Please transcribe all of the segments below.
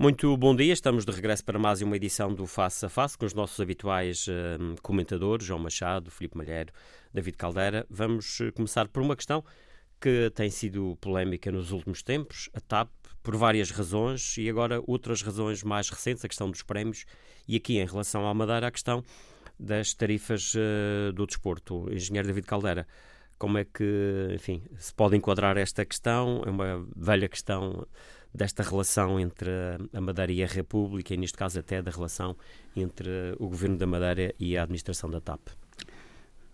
Muito bom dia, estamos de regresso para mais uma edição do Face a Face com os nossos habituais uh, comentadores, João Machado, Filipe Malheiro, David Caldeira. Vamos uh, começar por uma questão que tem sido polémica nos últimos tempos, a TAP, por várias razões, e agora outras razões mais recentes, a questão dos prémios, e aqui em relação à Madeira, a questão das tarifas uh, do desporto. Engenheiro David Caldeira, como é que, enfim, se pode enquadrar esta questão? É uma velha questão desta relação entre a Madeira e a República, e neste caso até da relação entre o Governo da Madeira e a administração da TAP.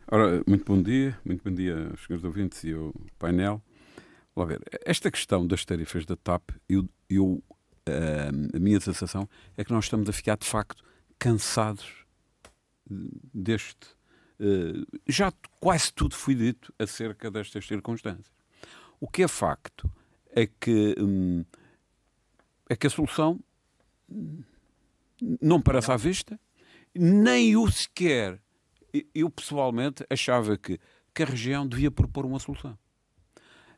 Ora, muito bom dia, muito bom dia aos senhores ouvintes e ao painel. Ver, esta questão das tarifas da TAP, eu, eu uh, a minha sensação é que nós estamos a ficar de facto cansados deste. Uh, já quase tudo foi dito acerca destas circunstâncias. O que é facto é que hum, é que a solução não parece à vista, nem o sequer. Eu pessoalmente achava que, que a região devia propor uma solução.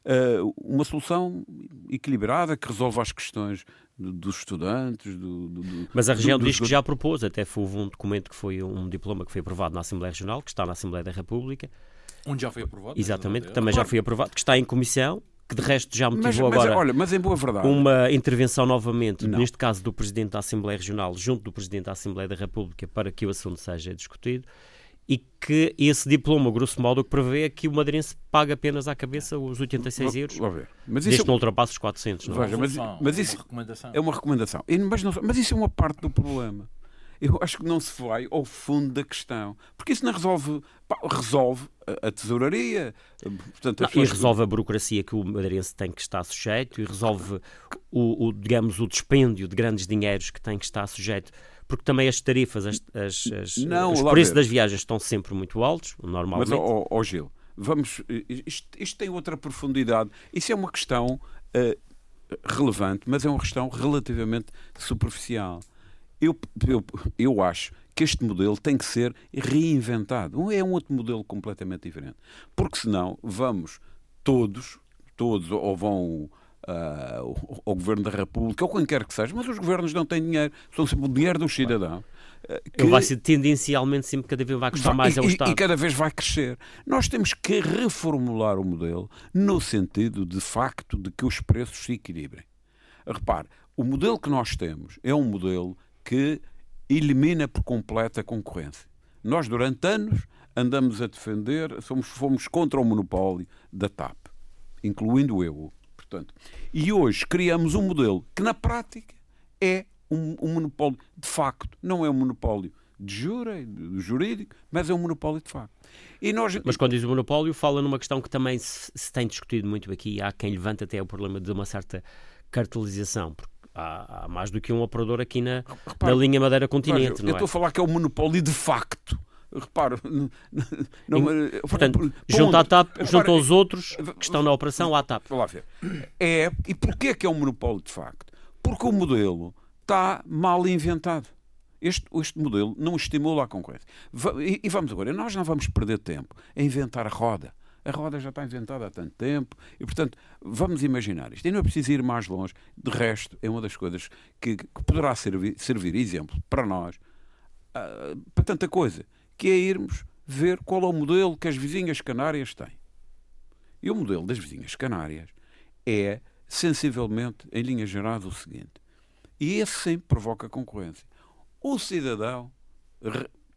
Uh, uma solução equilibrada que resolva as questões do, dos estudantes. Do, do, Mas a região diz que já propôs, até houve um documento que foi um diploma que foi aprovado na Assembleia Regional, que está na Assembleia da República. Onde já foi aprovado? Exatamente, também já foi aprovado, que está em comissão que de resto já motivou mas, mas, agora olha, mas em boa verdade. uma intervenção novamente, não. neste caso do Presidente da Assembleia Regional, junto do Presidente da Assembleia da República, para que o assunto seja discutido e que esse diploma, grosso modo, o que prevê é que o madeirense paga apenas à cabeça os 86 euros, Vou ver. Mas desde isso não ultrapassa os 400. Não? É? Veja, mas, mas isso é uma recomendação. Mas, não, mas isso é uma parte do problema eu acho que não se vai ao fundo da questão. Porque isso não resolve. Pá, resolve a, tesouraria. Portanto, não, e resolve a burocracia que o madeirense tem que estar sujeito e resolve o, o, digamos, o dispêndio de grandes dinheiros que tem que estar sujeito. Porque também as tarifas, as, as, as não, os preços das viagens estão sempre muito altos, normalmente. Mas, ó, oh, Gil, vamos. Isto, isto, tem outra profundidade. Isso é uma questão uh, relevante, mas é uma questão relativamente superficial. Eu, eu, eu acho que este modelo tem que ser reinventado. É um outro modelo completamente diferente. Porque senão vamos todos, todos, ou vão uh, ao Governo da República, ou quem quer que seja, mas os governos não têm dinheiro, são sempre o dinheiro do cidadão. Que Ele vai ser tendencialmente sempre cada vez vai custar mais e, ao Estado. E cada vez vai crescer. Nós temos que reformular o modelo no sentido, de facto, de que os preços se equilibrem. Repare, o modelo que nós temos é um modelo que elimina por completo a concorrência. Nós, durante anos, andamos a defender, somos, fomos contra o monopólio da TAP, incluindo eu. Portanto, e hoje criamos um modelo que, na prática, é um, um monopólio de facto, não é um monopólio de jura, de jurídico, mas é um monopólio de facto. E nós... Mas quando diz monopólio, fala numa questão que também se, se tem discutido muito aqui. Há quem levanta até o problema de uma certa cartelização, porque há, há mais do que um operador aqui na, Repare, na linha Madeira Continente. eu estou é? a falar que é o monopólio de facto. Repare, não, portanto, junto à TAP, repare, junto aos outros que estão na operação, à TAP. Lá ver. É, e porquê que é um monopólio de facto? Porque o modelo está mal inventado. Este, este modelo não estimula a concorrência. E, e vamos agora, nós não vamos perder tempo a inventar a roda. A roda já está inventada há tanto tempo e, portanto, vamos imaginar isto. E não é preciso ir mais longe. De resto, é uma das coisas que, que poderá servir, servir exemplo para nós, uh, para tanta coisa, que é irmos ver qual é o modelo que as vizinhas canárias têm. E o modelo das vizinhas canárias é, sensivelmente, em linhas gerais, o seguinte. E esse sim provoca concorrência. O cidadão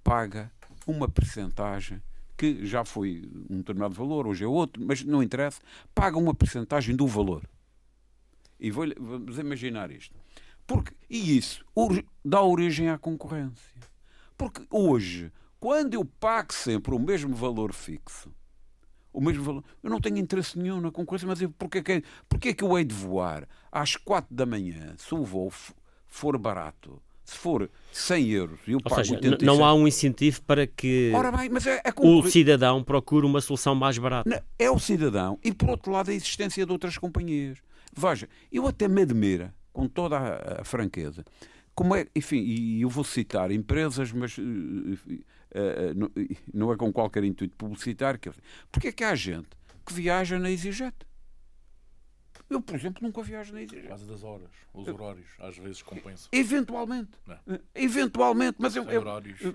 paga uma percentagem que já foi um determinado valor, hoje é outro, mas não interessa, paga uma percentagem do valor. E vou, vamos imaginar isto. Porque, e isso dá origem à concorrência. Porque hoje, quando eu pago sempre o mesmo valor fixo, o mesmo valor, eu não tenho interesse nenhum na concorrência, mas porquê, que, porquê que eu hei de voar às quatro da manhã, se o voo for barato, Se for 100 euros e eu Ou pago seja, 87... não há um incentivo para que bem, é, é o cidadão procure uma solução mais barata. É o cidadão e, por outro lado, a existência de outras companhias. Veja, eu até me admira, com toda a, a franqueza, como é, enfim, e eu vou citar empresas, mas eh, eh, eh, não- é com qualquer intuito publicitário, porque é que há gente que viaja na EasyJet? Eu, por exemplo, nunca viajo na Por EasyJet. causa das horas, os horários, às vezes compensam. Eventualmente. Não. Eh, Eventualmente, mas eu... Eu- horários. eu-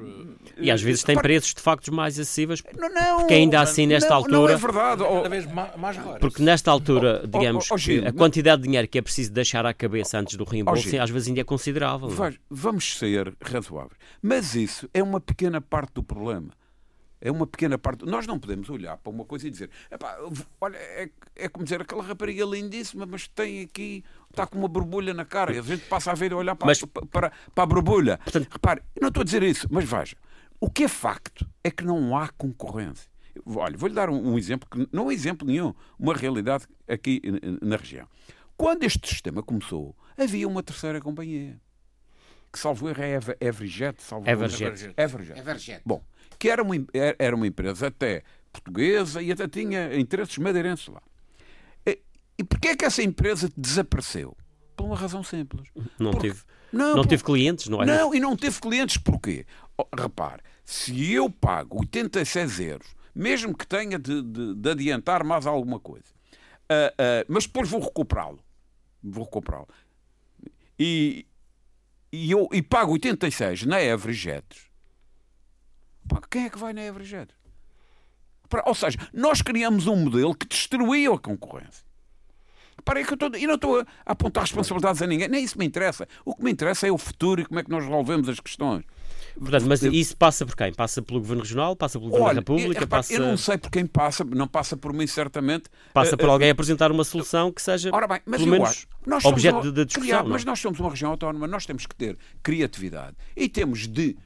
eh, E às vezes tem Repare- preços de facto mais acessíveis, Não, não, Porque ainda assim, nesta não, Não é altura- verdade. oh, cada vez ma- mais raros. porque nesta altura, Oh, digamos, oh, que Gil, a quantidade de dinheiro que é preciso deixar à cabeça antes do reembolso, Gil. às vezes ainda é considerável. não é? Veja, vamos ser razoáveis. Mas isso é uma pequena parte do problema. É uma pequena parte. Nós não podemos olhar para uma coisa e dizer: "Epá, olha, é, é como dizer aquela rapariga lindíssima, mas tem aqui, está com uma borbulha na cara. E a gente passa a ver e olhar para, Mas- para, para, para a borbulha. Portanto- Repare, eu não estou a dizer isso, mas veja: o que é facto é que não há concorrência. Olha, vou-lhe dar um, um exemplo, que não é exemplo nenhum, uma realidade aqui na região. Quando este sistema começou, havia uma terceira companhia que salvo erro é Ever- Everjet, salvo erro. Everjet. Everjet. Everjet. Bom, que era uma, em- era- uma empresa até portuguesa e até tinha interesses madeirenses lá. E, e porquê é que essa empresa desapareceu? Por uma razão simples. Não Porque- tive, Não, não por- tive clientes, não é? não, e não teve clientes porquê? Oh, repare, se eu pago 86 euros, mesmo que tenha de, de- de adiantar mais alguma coisa, ah, ah, mas depois vou recuperá-lo, vou recuperá-lo, e, e, eu, e pago 86 na Everjet, pá, quem é que vai na Everjet? Ou seja, nós criamos um modelo que destruiu a concorrência. Para que eu estou, e não estou a apontar responsabilidades a ninguém, nem isso me interessa. O que me interessa é o futuro e como é que nós resolvemos as questões. Portanto, mas isso passa por quem? Passa pelo Governo Regional, passa pelo Governo Olha, da República, eu, passa, eu não sei por quem passa, não passa por mim certamente. passa Eh, por alguém a apresentar uma solução que seja, Ora bem, mas pelo menos, acho. Nós objeto uma- de, de discussão. criar- é? mas nós somos uma região autónoma, nós temos que ter criatividade e temos de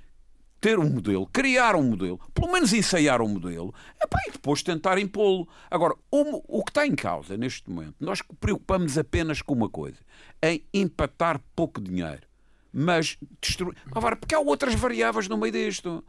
ter um modelo, criar um modelo, pelo menos ensaiar um modelo, epá, e depois tentar impô-lo. Agora, o, o que está em causa neste momento, nós preocupamos apenas com uma coisa, em empatar pouco dinheiro. Mas destruir. Agora, porque há outras variáveis no meio disto.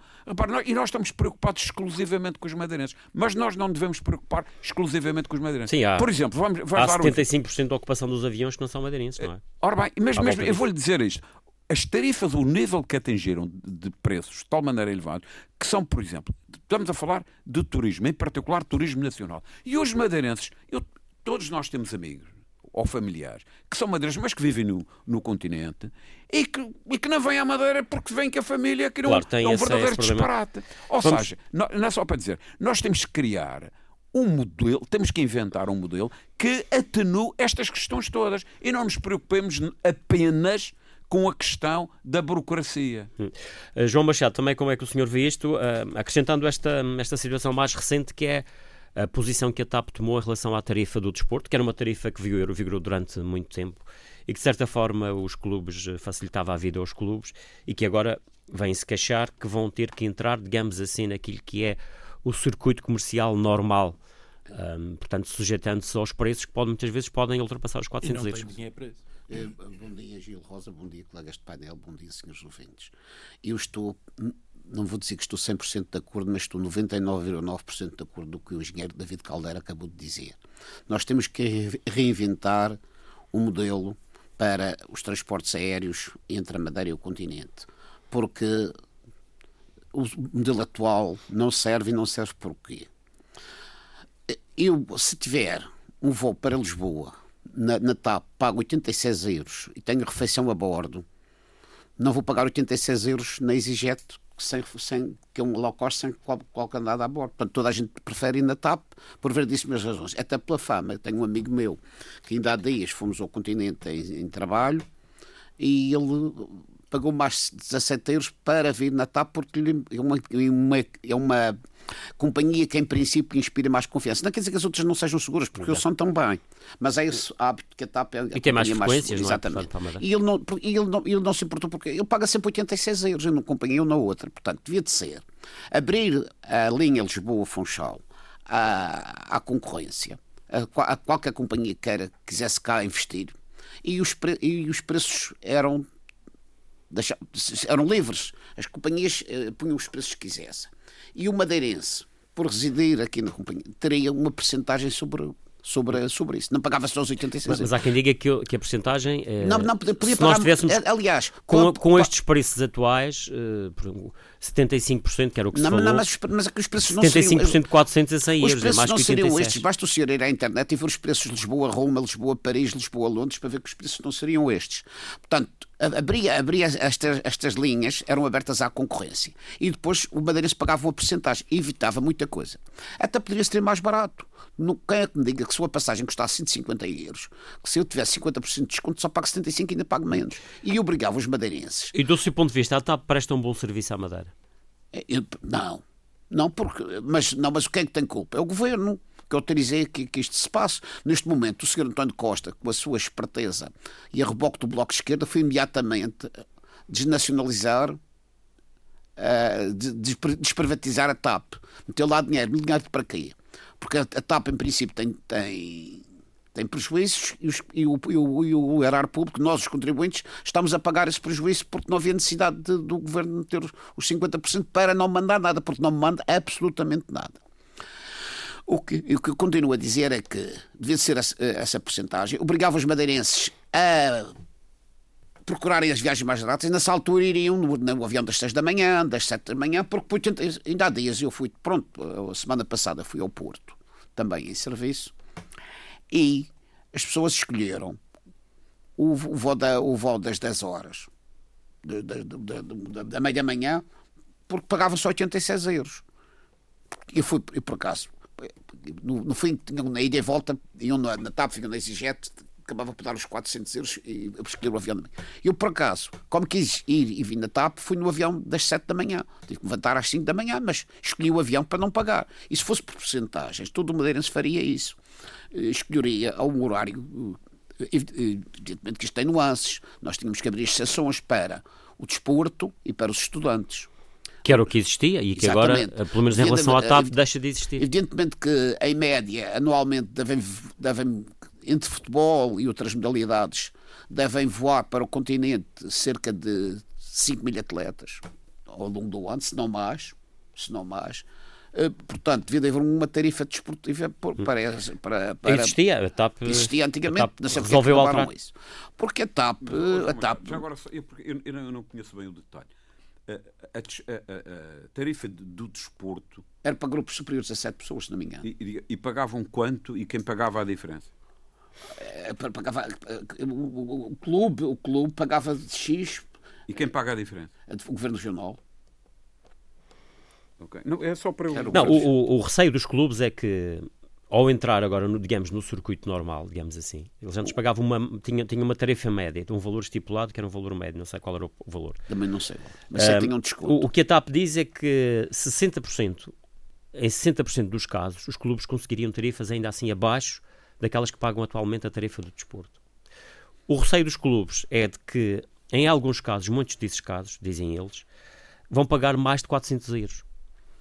Nós- e nós estamos preocupados exclusivamente com os madeirenses. Mas nós não devemos preocupar exclusivamente com os madeirenses. Sim, há- Por exemplo, vamos, vamos Há dar um 75% da ocupação dos aviões que não são madeirenses, não é? Ora bem, mas mesmo, eu vou-lhe dizer isto. As tarifas, o nível que atingiram de preços de tal maneira elevado, que são, por exemplo, estamos a falar de turismo, em particular turismo nacional. E os madeirenses, eu- todos nós temos amigos ou familiares que são madeirenses, mas que vivem no, no continente e que, e que não vêm à Madeira porque vêm com a família, que não Claro, é um esse- verdadeiro esse disparate. Ou Vamos- seja, não, não é só para dizer, nós temos que criar um modelo, temos que inventar um modelo que atenue estas questões todas e não nos preocupemos apenas com a questão da burocracia. Uh, João Machado, também como é que o senhor vê isto, uh, acrescentando esta, esta situação mais recente que é a posição que a TAP tomou em relação à tarifa do desporto, que era uma tarifa que vigorou, vigorou durante muito tempo e que de certa forma os clubes uh, facilitava a vida aos clubes e que agora vêm-se queixar que vão ter que entrar, digamos assim, naquilo que é o circuito comercial normal. Um, portanto, sujeitando-se aos preços que podem, muitas vezes podem ultrapassar os E 400 não litros. tem dinheiro para isso. Eh, Bom dia, Gil Rosa, bom dia, colegas de painel, bom dia, senhores ouvintes. Eu estou, não vou dizer que estou 100% de acordo, mas estou 99,9% de acordo com o que o engenheiro David Caldeira acabou de dizer. Nós temos que re- reinventar um modelo para os transportes aéreos entre a Madeira e o continente, porque o modelo atual não serve e não serve por quê? Eu, se tiver um voo para Lisboa, na, na TAP, pago 86 euros e tenho refeição a bordo, não vou pagar 86 euros na EasyJet, sem, sem, que é um low cost sem qual- qualquer nada a bordo. Portanto, toda a gente prefere ir na TAP por verdíssimas razões. Até pela fama. Tenho um amigo meu que ainda há dias fomos ao continente em, em trabalho e ele pagou mais 17 euros para vir na TAP porque é uma, é uma, é uma companhia que em princípio inspira mais confiança. Não quer dizer que as outras não sejam seguras, porque eles são tão bem. Mas é esse hábito que a TAP é E tem mais companhia frequências, não é? Exatamente. Portanto, a Madeira. E ele não, ele não, ele não se importou porque ele paga sempre 86 euros em uma companhia ou na outra. Portanto, devia de ser abrir a linha Lisboa-Funchal à, à concorrência, a, a qualquer companhia queira, quisesse cá investir, e os, pre- e os preços eram eram livres. As companhias eh, punham os preços que quisessem. E o madeirense, por residir aqui na companhia, teria uma percentagem sobre, sobre, sobre isso. Não pagava só os 86 Mas, mas há quem diga que, que a porcentagem é. não, não, podia, se nós pagar. tivéssemos eh, Aliás, com, a- com estes preços atuais, eh, exemplo, 75%, que era o que se Não, falou, não, mas, mas é que os preços não seriam. 75% de 400 a 100 Os euros, é preços mais não que seriam 86. estes. Basta o senhor ir à internet e ver os preços de Lisboa-Roma, Lisboa-Paris, Lisboa-Londres para ver que os preços não seriam estes. Portanto, abria, abria estas, estas linhas, eram abertas à concorrência. E depois o madeirense pagava uma porcentagem e evitava muita coisa. Até poderia ser mais barato. Não- Quem é que me diga que se uma passagem custasse 150 euros, que se eu tivesse 50% de desconto, só pago 75 e ainda pago menos. E obrigava os madeirenses E do seu ponto de vista, a TAP presta um bom serviço à Madeira? Eu- não, não porque, mas não, mas quem é que tem culpa? É o governo que autorizei que, que isto se passe. Neste momento, o Sr. António Costa, com a sua esperteza e a reboque do Bloco de Esquerda, foi imediatamente desnacionalizar, de- despre- desprivatizar a TAP. Meteu lá dinheiro. Dinheiro para quê? Porque a, a TAP, em princípio, tem, tem, tem prejuízos e, os- e o, e, o, e o erário público, nós, os contribuintes, estamos a pagar esse prejuízo porque não havia necessidade de- do governo meter os 50% para não mandar nada, porque não manda absolutamente nada. O que, o que eu continuo a dizer é que devia ser essa, essa porcentagem, obrigava os madeirenses a procurarem as viagens mais baratas, e nessa altura iriam no, no avião das 6 da manhã, das 7 da manhã, porque por 80 ainda há dias eu fui, pronto, a semana passada fui ao Porto, também em serviço, e as pessoas escolheram o, o, voo, da, o voo das 10 horas, de- de- de- da- meia da manhã, porque pagavam só 86 euros. Eu fui, e por acaso, no, no fim, na ida e volta, iam na, na TAP, vinham na EasyJet, acabava por dar os 400 euros e eu escolhi o avião da manhã. Eu, por acaso, como quis ir e vim na TAP, fui no avião das 7 da manhã. Tive que levantar às 5 da manhã, mas escolhi o avião para não pagar. E se fosse por porcentagens, todo o Madeirense faria isso. Eh, Escolheria a um horário. eh, Evidentemente que isto tem nuances. Nós tínhamos que abrir exceções para o desporto e para os estudantes. Que era o que existia e que agora, Exatamente. eh, pelo menos em relação à TAP, deixa de existir. Evidentemente que, em média, anualmente, devem, devem, entre futebol e outras modalidades, devem voar para o continente cerca de 5 mil atletas ao longo do ano, se não mais. Se não mais. Eh, Portanto, devia haver uma tarifa desportiva por- para, para, para, Existia, a TAP, existia a antigamente, TAP não sei porque é resolveu alterar. isso. Porque a TAP, a TAP Já agora, eu, eu- eu não- conheço bem o detalhe. A, a- a- a- tarifa do desporto era para grupos superiores a 7 pessoas, se não me engano. e, e- e pagavam quanto e quem pagava a diferença? Eh, pa- Pagava, eh, o, o- o clube, o clube pagava de X E quem paga a diferença? o governo regional. Ok. Não, é só para eu... Não, o, o- o receio dos clubes é que, ao entrar agora, no, digamos, no circuito normal, digamos assim, eles antes pagavam uma, tinha, tinha uma tarefa média, de um valor estipulado, que era um valor médio, não sei qual era o, o valor. Também não sei. Mas sei que tinham um desconto. O, o que a TAP diz é que 60%, em 60% dos casos, os clubes conseguiriam tarifas ainda assim abaixo daquelas que pagam atualmente a tarifa do desporto. O receio dos clubes é de que, em alguns casos, muitos desses casos, dizem eles, vão pagar mais de 400 euros.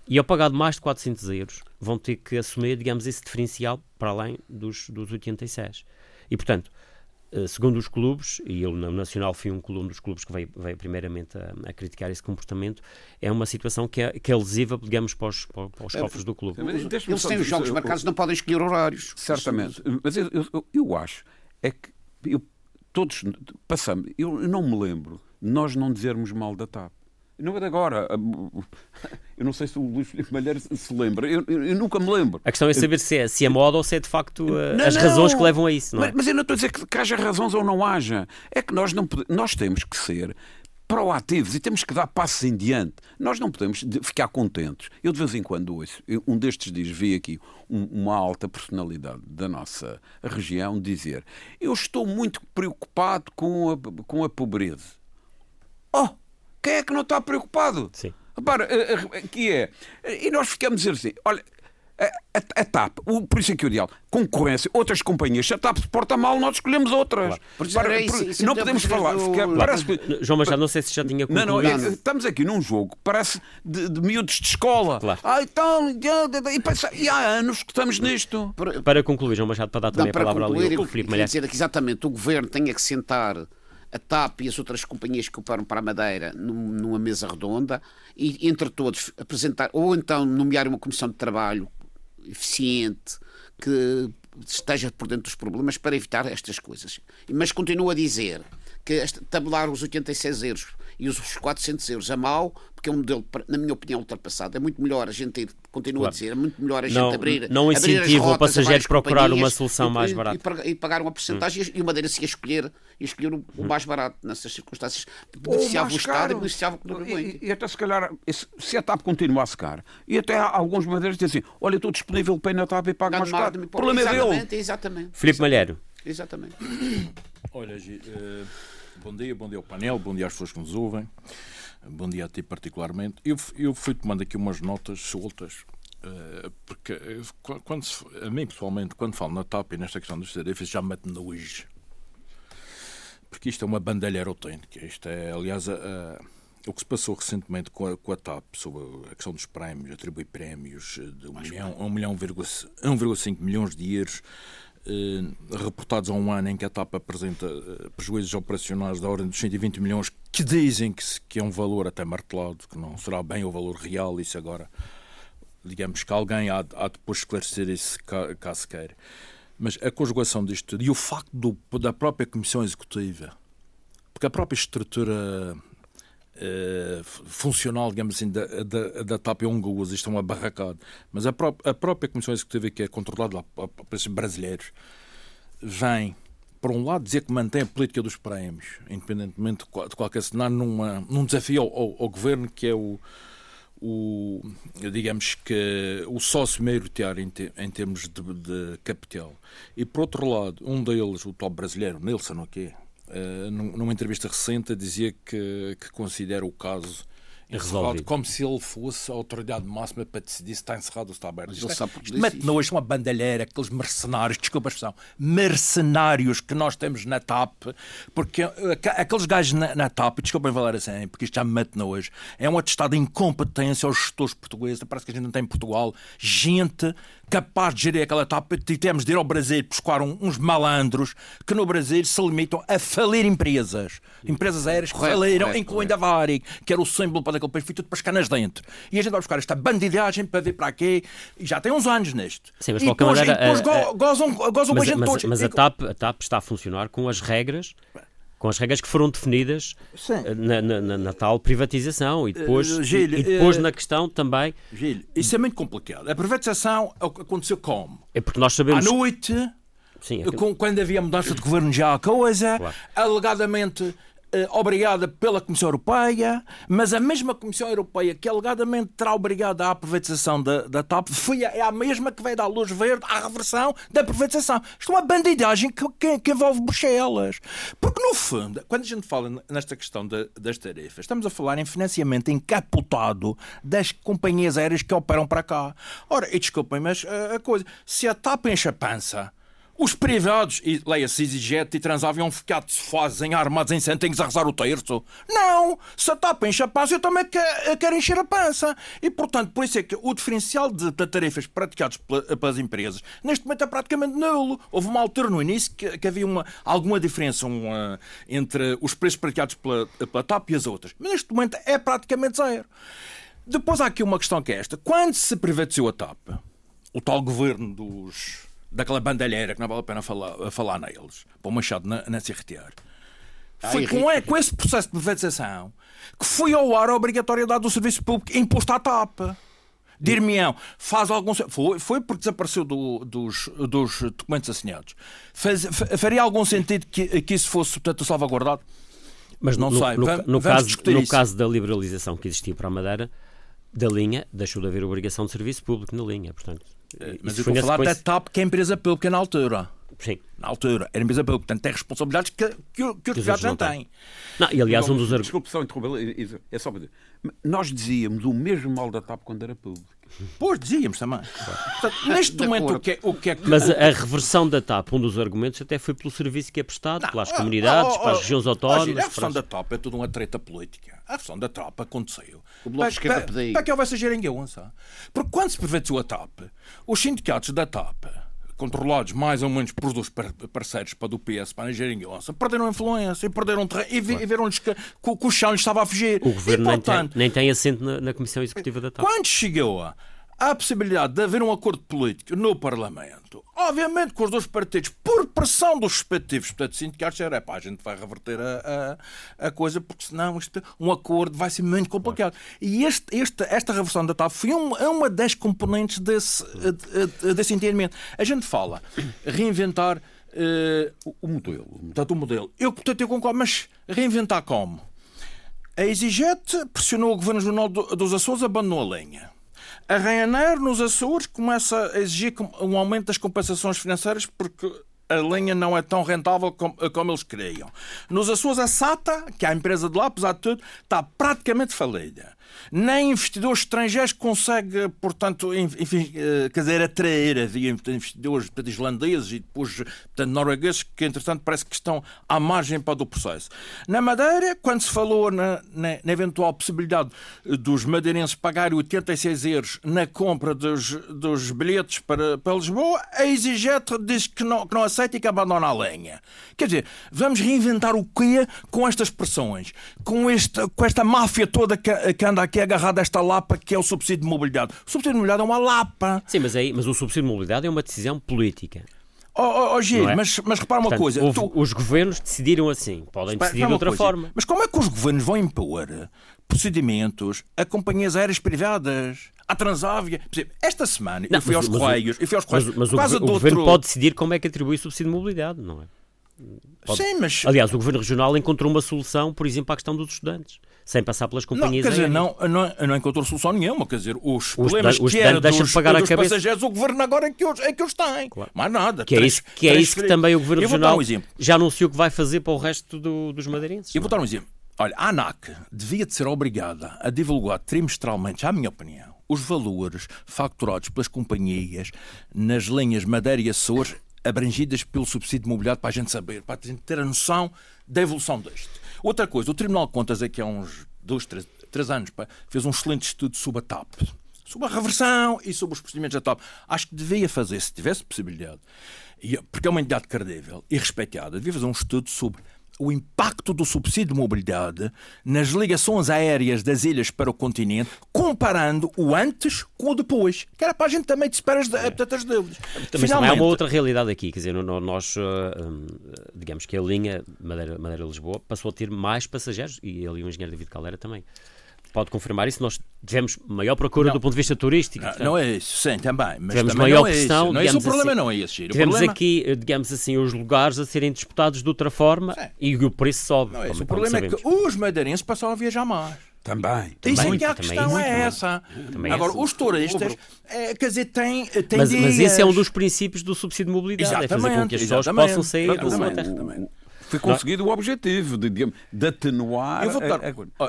E ao pagar mais de 400 euros, vão ter que assumir, digamos, esse diferencial para além dos, dos 86. E, portanto, eh, segundo os clubes, e eu no Nacional fui um, clube- dos clubes que veio, veio primeiramente a, a criticar esse comportamento, é uma situação que é, que é lesiva, digamos, para os, para, para os cofres do clube. Mas Eles têm os jogos marcados, não podem escolher horários. Certamente. Mas eu, eu, eu acho é que eu- todos passamos. Eu, eu não me lembro nós não dizermos mal da TAP. Não é de agora. Eu não sei se o Luís Filipe Malheiro se lembra. Eu, eu- eu nunca me lembro. A questão é saber se é, se é moda ou se é de facto eh, Não, as não. razões que levam a isso, não é? Mas, mas eu não estou a dizer que, que haja razões ou não haja. É que nós, não, nós temos que ser proativos e temos que dar passos em diante. Nós não podemos de- ficar contentes. Eu de vez em quando ouço, um destes dias vi aqui um- uma alta personalidade da nossa região dizer eu estou muito preocupado com a, com a pobreza. Oh, quem é que não está preocupado? Sim. Repara, eh, eh, que é. E nós ficamos a dizer assim: olha, a, a- a TAP, o, por isso é que eu digo, concorrência, outras companhias, se a TAP se porta mal, nós escolhemos outras. Por isso Para- era isso, isso não é podemos falar. do- fica- Claro. parece que- João Machado, não sei se já tinha não, não, concluído. é- estamos aqui num jogo parece de, de miúdos de escola. Claro. Ah, então, e, pensa- e há anos que estamos nisto. Para concluir, João Machado, para dar também Não, a para palavra concluir, ali eu ao Filipe dizer que exatamente o governo tenha que sentar a TAP e as outras companhias que operam para a Madeira num- numa mesa redonda e entre todos apresentar, ou então nomear uma comissão de trabalho eficiente que esteja por dentro dos problemas para evitar estas coisas. Mas continuo a dizer que tabelar os 86 euros e os 400 euros a mal, porque é um modelo, na minha opinião, ultrapassado. É muito melhor a gente ir, continuo a Claro. dizer, é muito melhor a gente Não- abrir. não abrir as incentiva o rotas a procurar uma solução e- mais e- barata. E, pagar- e pagar uma porcentagem e o Madeira se ia escolher, ia escolher o, o mais barato nessas circunstâncias. Beneficiava o mais Estado e beneficiava o contribuinte. E, e até se calhar, se se a TAP continuar a secar, e até há alguns madeiras que dizem assim: olha, estou disponível para ir na TAP e pago mais caro. O problema é dele. Exatamente. Filipe Malheiro. Exatamente. Olha, Gi, eh, bom dia, bom dia ao painel, bom dia às pessoas que nos ouvem, bom dia a ti particularmente. Eu, eu fui tomando aqui umas notas soltas, eh, porque eh, qu- quando se- a mim pessoalmente, quando falo na TAP e nesta questão dos tarifas, já me mete nojo. Porque isto é uma bandalheira autêntica. Isto é, aliás, a- a- o que se passou recentemente com a, com a TAP sobre a questão dos prémios, atribuir prémios eh, de 1 milhão, 1 milhão, vírgula c- 1,5 milhões de euros reportados a um ano em que a TAP apresenta eh, prejuízos operacionais da ordem dos 120 milhões, que dizem que, que é um valor até martelado, que não será bem o valor real, isso agora, digamos que alguém há, há de depois esclarecer isso ca- caso queira. Mas a conjugação disto tudo e o facto do- da própria Comissão Executiva, porque a própria estrutura eh, funcional, digamos assim, da, da, da TAP é um gozo, isto é uma barracada. Mas a, pró a própria Comissão Executiva, que é controlada lá por esses brasileiros, vem, por um lado, dizer que mantém a política dos prémios, independentemente de qual- de qualquer cenário, numa, num desafio ao, ao- ao governo que é o, o digamos que o sócio maioritário em, te- em termos de, de capital. E por outro lado, um deles, o tal brasileiro, Nilson, o quê? Eh, num- numa entrevista recente, dizia que, que considera o caso Resolvido. como se ele fosse a autoridade máxima para decidir se está encerrado ou se está aberto. Mas Isto ele é- sabe porque isto mete isso. nojo, é uma bandalheira, aqueles mercenários, desculpa a expressão, mercenários que nós temos na TAP, porque aqueles gajos na, na TAP, desculpem falar assim, porque isto já me mete nojo, é um atestado de incompetência aos gestores portugueses, parece que a gente não tem em Portugal gente capaz de gerir aquela TAP, e temos de ir ao Brasil buscar um- uns malandros que no Brasil se limitam a falir empresas, empresas aéreas que Correto, faliram, correto, incluindo a Varig, que era o símbolo para aquele país, foi tudo para as canas dentro. E a gente vai buscar esta bandidagem para vir para aqui, e já tem uns anos nisto. Sim, mas de e qualquer depois, maneira, e depois a- go- gozam, gozam com a Mas, gente mas- todos. mas a TAP, a TAP está a funcionar com as regras com as regras que foram definidas eh, na, na- na- tal privatização e depois, Eh, e, e depois eh, na questão também Gil, isso é muito complicado. A privatização é que aconteceu como? é porque nós À sabemos noite, sim, aquilo- com- quando havia mudança de governo já a coisa, Claro. alegadamente obrigada pela Comissão Europeia, mas a mesma Comissão Europeia que alegadamente terá obrigada à privatização da, da TAP foi a, é a mesma que veio dar luz verde à reversão da privatização. Isto é uma bandidagem que, que- que envolve Bruxelas. Porque, no fundo, quando a gente fala nesta questão da- das tarifas, estamos a falar em financiamento encapotado das companhias aéreas que operam para cá. Ora, e desculpem, mas eh, a coisa, se a TAP enche a pança, os privados, e leia-se EasyJet e Transavia, iam ficar de sofás em armados em centenos a rezar o terço. Não! Se a TAP enche a pança, eu também que- quero encher a pança. E, portanto, por isso é que o diferencial de, tarefas praticados pela- pelas empresas, neste momento é praticamente nulo. Houve uma altura no início que, que havia uma, alguma diferença uma, entre os preços praticados pela, pela TAP e as outras. Mas neste momento é praticamente zero. Depois há aqui uma questão que é esta. Quando se privatizou a TAP, o tal governo dos, daquela bandalheira que não vale a pena falar, falar neles, para o Machado na, na se retirar, foi com, é, com esse processo de privatização que foi ao ar a obrigatoriedade do serviço público imposto à TAP. Dir-me-ão, faz algum. Foi, foi porque desapareceu do- dos, dos documentos assinados. Faz- fa- faria algum sentido que, que isso fosse, portanto, salvaguardado? Mas Não no, sei, no, va- no vamos caso, no caso da liberalização que existia para a Madeira, da linha, deixou de haver obrigação de serviço público na linha. Portanto, Mas isso eu estou a falar da TAP, que é a empresa pública na altura. Sim. Na altura, era empresa pública, portanto tem responsabilidades que, que, o- que os os privados não não têm. Não, e aliás, um dos argumentos. Desculpe só interromper, é só para dizer. Nós dizíamos o mesmo mal da TAP quando era público. Pois dizíamos também. Portanto, neste De momento, o que, é, o que é que. Mas a, a reversão da TAP, um dos argumentos até foi pelo serviço que é prestado, pelas Ah, comunidades, oh, oh, para as oh, regiões oh, autónomas. A versão para da TAP é tudo uma treta política. A versão da TAP aconteceu. O Bloco Esquerda pediu. Para que houvesse geringonça. Porque quando se privatizou a TAP, os sindicatos da TAP, controlados mais ou menos por dois parceiros para do PS, para a e perderam influência e perderam terreno e, vi, e viram-lhes que, que, o chão lhes estava a fugir. O governo e, portanto, nem, tem, nem tem assento na, na Comissão Executiva da TAP. Quando chegou a há a possibilidade de haver um acordo político no Parlamento, obviamente com os dois partidos, por pressão dos respectivos portanto, sindicatos, era pá, a gente vai reverter a, a, a, coisa, porque senão isto, um acordo vai ser muito complicado. E este, este, esta reversão da TAP foi um, é uma das componentes desse, desse entendimento. A gente fala reinventar uh, o modelo. Portanto, o modelo. Eu, portanto, eu concordo, mas reinventar como? A Exigete pressionou o Governo Jornal dos Açores, abandonou a lenha. A Ryanair nos Açores começa a exigir um aumento das compensações financeiras porque a lenha não é tão rentável como, como, eles queriam. Nos Açores, a SATA, que é a empresa de lá, apesar de tudo, está praticamente falida nem investidores estrangeiros consegue, portanto, enfim, eh, quer dizer, atrair. Havia investidores portanto, islandeses e depois portanto, noruegueses que, entretanto, parece que estão à margem para o processo. Na Madeira, quando se falou na, na, na eventual possibilidade dos madeirenses pagarem 86 euros na compra dos, dos bilhetes para, para Lisboa, a EasyJet diz que não, que não aceita e que abandona a lenha. Quer dizer, vamos reinventar o quê com estas pressões? Com, este, com esta máfia toda que, que anda aqui agarrada a esta lapa que é o subsídio de mobilidade. O subsídio de mobilidade é uma lapa. Sim, mas, aí, mas o subsídio de mobilidade é uma decisão política. Oh, oh, oh Gil, é? mas, mas repara uma Portanto, coisa. Houve, tu... Os governos decidiram assim, podem Espera, decidir de outra coisa. forma. Mas como é que os governos vão impor procedimentos a companhias aéreas privadas? À Transávia. Esta semana não, eu fui mas, aos Correios. Eu fui aos Correios mas, mas o, o, governo pode decidir como é que atribui o subsídio de mobilidade, não é? Pode... Sim, mas... Aliás, o Governo Regional encontrou uma solução, por exemplo, à questão dos estudantes sem passar pelas companhias não, quer dizer, não, não, não encontrou solução nenhuma. Quer dizer, os problemas os, que era dos, de pagar dos a cabeça. passageiros, o governo agora é que os, é que os tem. Claro. Mais nada. Que é isso que, é isso que também o governo regional um já anunciou que vai fazer para o resto do, dos madeirenses. Eu vou dar um exemplo. Olha, a ANAC devia de ser obrigada a divulgar trimestralmente, à minha opinião, os valores facturados pelas companhias nas linhas Madeira e Açores abrangidas pelo subsídio de mobilidade para a gente saber, para a gente ter a noção da evolução deste. Outra coisa, o Tribunal de Contas aqui há uns dois, três, três anos fez um excelente estudo sobre a TAP, sobre a reversão e sobre os procedimentos da TAP. Acho que devia fazer, se tivesse possibilidade, porque é uma entidade credível e respeitada, devia fazer um estudo sobre o impacto do subsídio de mobilidade nas ligações aéreas das ilhas para o continente, comparando o antes com o depois. Que era para a gente também disparar as, é. as dúvidas. Também Finalmente... há uma outra realidade aqui. Quer dizer, nós, eh, hum, digamos que a linha Madeira-Lisboa passou a ter mais passageiros, e ali o engenheiro David Caldeira também pode confirmar isso. Nós tivemos maior procura não. do ponto de vista turístico. Não, não é isso, sim, também. Mas tivemos também maior não é pressão. Isso. Não é isso, o problema assim, não é esse. tivemos problema... aqui, eh, digamos assim, os lugares a serem disputados de outra forma sim. e o preço sobe. Não é isso. O problema é que os madeirenses passaram a viajar mais. Também. Isso é que a questão é, é essa. Também Agora, é os turistas, é, quer dizer, têm, têm mas, dias... mas esse é um dos princípios do subsídio de mobilidade. Exatamente, é fazer com que as pessoas possam sair de uma terra foi conseguido o objetivo de, de, de atenuar. Eu vou dar...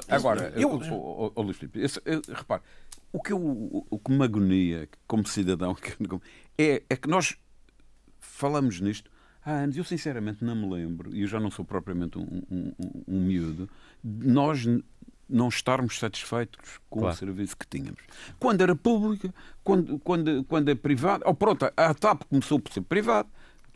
Agora, eu, o, o, Luís Filipe, repare, o que, eu, o que me agonia como cidadão é, é que nós falamos nisto há anos. Eu sinceramente não me lembro, e eu já não sou propriamente um, um, um, um miúdo, nós não estarmos satisfeitos com claro. o serviço que tínhamos. Quando era pública, quando, quando, quando é privada, ou pronto, a TAP começou por ser privada,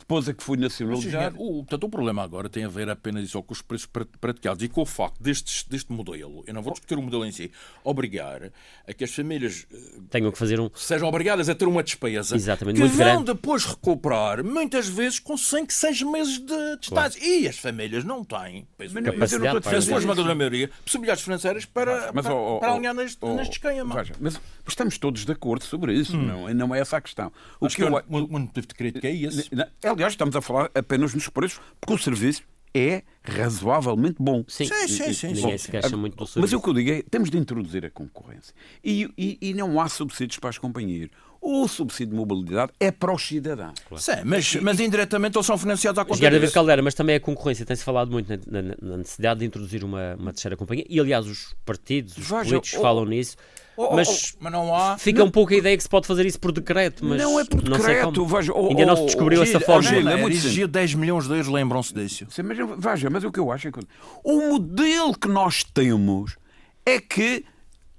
depois é que foi nacionalizado. o, portanto, o problema agora tem a ver apenas só com os preços praticados e com o facto destes, deste modelo, eu não vou discutir o modelo em si, obrigar a que as famílias eh, tenham que fazer um. sejam obrigadas a ter uma despesa Exatamente, que muito vão grande. depois recuperar, muitas vezes com 5, 6 meses de distância. Claro. E as famílias não têm, penso, mas, mas eu não estou a dizer, a maioria, possibilidades financeiras para, mas, para, oh, para alinhar neste, oh, neste esquema. Mas, estamos todos de acordo sobre isso, hum. não, não é essa a questão. O Acho que, que eu, o motivo de crítica é esse. Aliás, estamos a falar apenas nos preços, porque o serviço é razoavelmente bom. Sim, sim, sim. sim, Ninguém se queixa muito do serviço. Mas o que eu digo é temos de introduzir a concorrência. E, e, e não há subsídios para as companhias. O subsídio de mobilidade é para os cidadãos. Claro. Sim, mas, mas indiretamente eles são financiados à conta Engenheiro David Caldeira, mas também a concorrência. Tem-se falado muito na, na, na, necessidade de introduzir uma, uma terceira companhia. E, aliás, os partidos, os Veja, políticos falam nisso. Oh, oh, mas, oh, mas não há. Fica não, um pouco a ideia que se pode fazer isso por decreto, mas. Não é por decreto, veja. Oh, Ainda não se descobriu essa forma. Gil, é exigia 10 milhões de euros, lembram-se disso. Sim, mas veja, mas o que eu acho é que. O modelo que nós temos é que.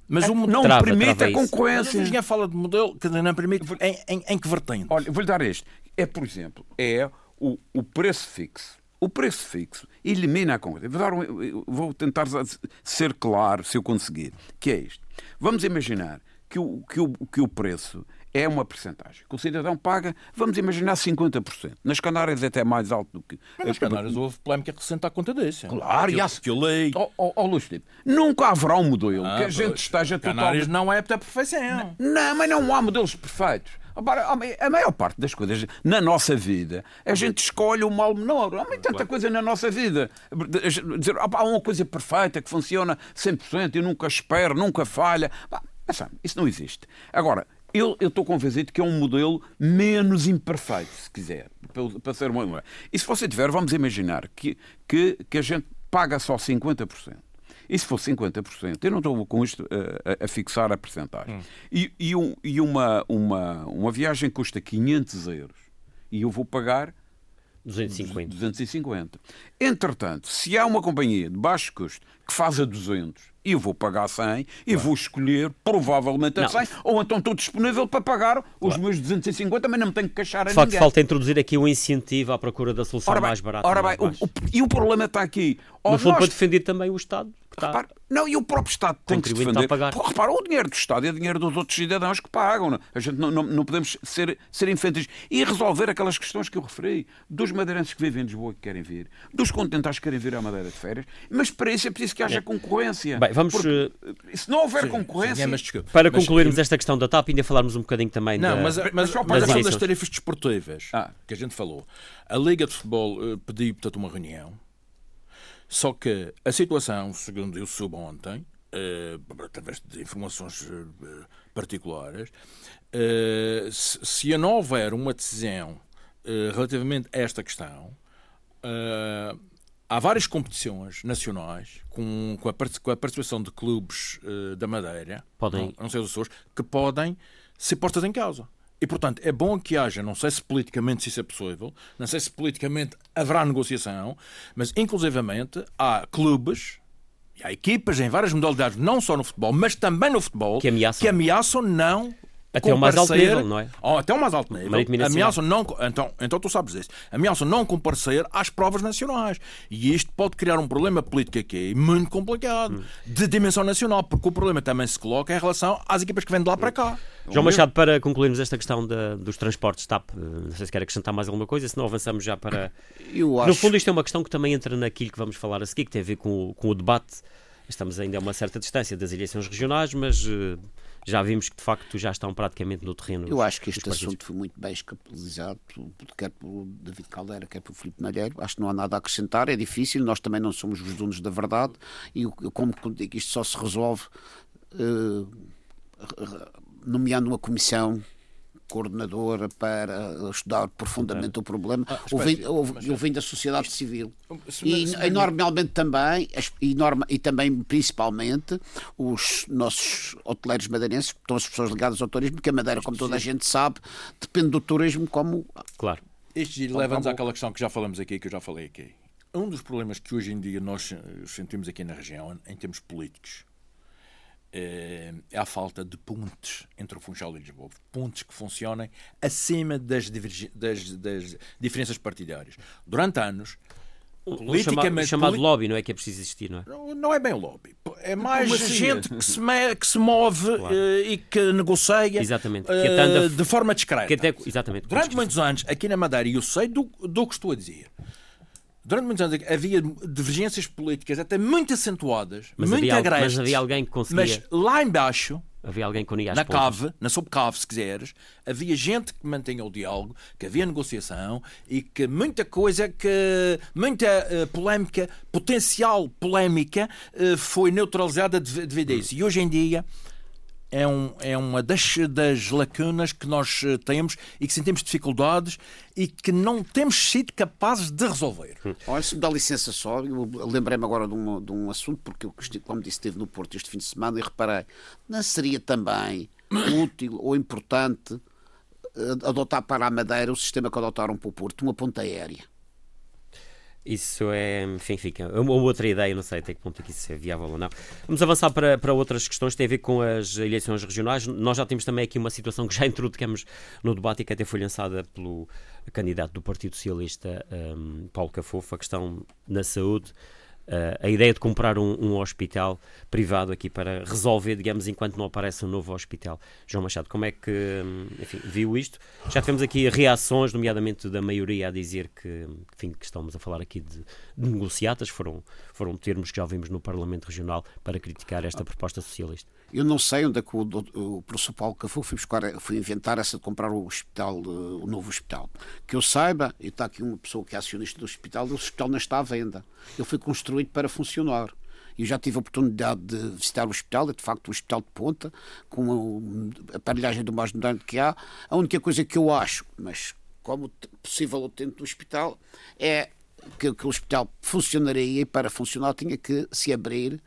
Mas o não trava, permite trava a concorrência. Mas a fala de modelo que não permite em, em, em que vertente? Olha, vou-lhe dar este. é, por exemplo, é o, o preço fixo. O preço fixo elimina a concorrência. Vou, dar um- vou tentar ser claro, se eu conseguir, que é isto. Vamos imaginar que o, que o, que o preço é uma percentagem. Que o cidadão paga, vamos imaginar 50%. Nas Canárias é até mais alto do que... Mas nas Canárias houve polémica recente à conta disso. Claro, que, e há- que eu leio. Ó oh, oh, Filipe, nunca haverá um modelo Ah, que a gente pois. esteja Canárias totalmente... não é da perfeição. Não, mas não há modelos perfeitos. A maior parte das coisas na nossa vida, a gente escolhe o mal menor. Há muito tanta coisa na nossa vida. Dizer, "Ah, pá, há uma coisa perfeita que funciona 100% e nunca espera, nunca falha. Sabe, Isso não existe. Agora, eu estou convencido que é um modelo menos imperfeito, se quiser, para- para ser uma. E se você tiver, vamos imaginar que, que, que a gente paga só 50%. E se for 50%, eu não estou com isto eh, a, a fixar a percentagem. E, e um- e uma, uma, uma viagem custa 500 euros e eu vou pagar 250. 250. Entretanto, se há uma companhia de baixo custo que faz a 200 e eu vou pagar 100 e vou escolher provavelmente a Não. 100 ou então estou disponível para pagar os meus 250, mas não me tenho que queixar a De facto, ninguém. falta introduzir aqui um incentivo à procura da solução bem, mais barata. ora e mais bem, o- o- e o problema está aqui. Ou No fundo, nós- para defender também o Estado. Está... Repare, não, e o próprio Estado tem que se defender. a pagar. Porque, repara, o dinheiro do Estado é dinheiro dos outros cidadãos que pagam. não? A gente não, não, não podemos ser, ser infantis. E resolver aquelas questões que eu referi. Dos madeirenses que vivem em Lisboa e que querem vir. Dos continentais que querem vir à Madeira de férias. Mas para isso é preciso que haja concorrência. Bem, vamos, Porque, se não houver concorrência... Sim, mas. Para Mas- concluirmos esta questão da TAP, ainda falarmos um bocadinho também Não, da... mas, mas, só mas para a as questão das tarifas desportivas Ah. que a gente falou. A Liga de Futebol eh, pediu, portanto, uma reunião. Só que a situação, segundo eu soube ontem, eh, através de informações eh, particulares, eh, se, se não houver uma decisão relativamente a esta questão, há várias competições nacionais com, com, a, com a participação de clubes da Madeira, Podem- não, não sei os Açores, que podem ser postas em causa. E, portanto, é bom que haja, não sei se politicamente se isso é possível, não sei se politicamente haverá negociação, mas, inclusivamente, há clubes e há equipas em várias modalidades, não só no futebol, mas também no futebol, Que ameaçam. que ameaçam não Até o mais alto nível, não é? Oh, até o mais alto nível. E. Ameaçam não, então, então tu sabes isso. Ameaçam não comparecer às provas nacionais. E isto pode criar um problema político aqui muito complicado, Hum. de dimensão nacional, porque o problema também se coloca em relação às equipas que vêm de lá para cá. João Machado, para concluirmos esta questão da- dos transportes TAP, eh, não sei se quer acrescentar mais alguma coisa, senão avançamos já para... Eu acho... No fundo, isto é uma questão que também entra naquilo que vamos falar a seguir, que tem a ver com, o- com o debate. Estamos ainda a uma certa distância das eleições regionais, mas eh, já vimos que de facto já estão praticamente no terreno. Eu acho que este assunto foi muito bem escapulizado, quer pelo David Caldeira, quer pelo Filipe Malheiro. Acho que não há nada a acrescentar, é difícil, nós também não somos os donos da verdade e como digo, isto só se resolve eh, nomeando uma comissão coordenadora para estudar profundamente o problema, ouvindo, ouvi- ouvindo a sociedade civil. E, e normalmente também, as- e, norma, e também principalmente, os nossos hoteleiros madeirenses, todas as pessoas ligadas ao turismo, porque a Madeira, como toda a gente sabe, depende do turismo como Claro. Isto leva-nos àquela questão que já falamos aqui, que eu já falei aqui. Um dos problemas que hoje em dia nós eh, sentimos aqui na região, em termos políticos, é a falta de pontes entre o Funchal e Lisboa. Pontes que funcionem acima das, das- das diferenças partidárias. Durante anos, chama- o politicamente... chamado lobby, não é que é preciso existir, não é? não, não é bem lobby. É mais assim? gente que se, que se move eh, e que negocia Exatamente. Que eh, até anda- de forma discreta. Que até, exatamente. Durante muitos anos, aqui na Madeira, e eu sei do, do que estou a dizer, durante muitos anos havia divergências políticas até muito acentuadas, Mas muito havia, agrestes. mas havia alguém que conseguia. Mas lá embaixo, Havia alguém que unia as na pontas. cave, na subcave, se quiseres, havia gente que mantinha o diálogo, que havia negociação e que muita coisa, que muita eh, polémica, potencial polémica, eh, foi neutralizada dev- devido a isso. E hoje em dia é, um, é uma das, das lacunas que nós eh, temos e que sentimos dificuldades e que não temos sido capazes de resolver. Olha, se me dá licença só, eu lembrei-me agora de um, de um assunto, porque eu, estive- como disse, esteve no Porto este fim de semana e reparei, não seria também útil ou importante eh, adotar para a Madeira o sistema que adotaram para o Porto, uma ponta aérea? Isso é, enfim, fica uma outra ideia, não sei até que ponto é que isso é viável ou não. Vamos avançar para, para outras questões que têm a ver com as eleições regionais. Nós já temos também aqui uma situação que já introduzimos no debate e que até foi lançada pelo candidato do Partido Socialista, um, Paulo Cafofo, a questão na saúde. Uh, a ideia de comprar um, um, hospital privado aqui para resolver, digamos, enquanto não aparece um novo hospital. João Machado, como é que hum, enfim, viu isto? Já tivemos aqui reações, nomeadamente da maioria, a dizer que, enfim, que estamos a falar aqui de, de negociatas, foram, foram termos que já ouvimos no Parlamento Regional para criticar esta proposta socialista. Eu não sei onde é que o, o, o professor Paulo Cafu foi, buscar, foi inventar essa de comprar o hospital, o novo hospital. Que eu saiba, e está aqui uma pessoa que é acionista do hospital, o hospital não está à venda. Ele foi construído para funcionar. Eu já tive a oportunidade de visitar o hospital, é de facto um hospital de ponta, com a aparelhagem do mais moderno que há. A única coisa que eu acho, mas como possível utente do hospital, é que, que o hospital funcionaria e para funcionar tinha que se abrir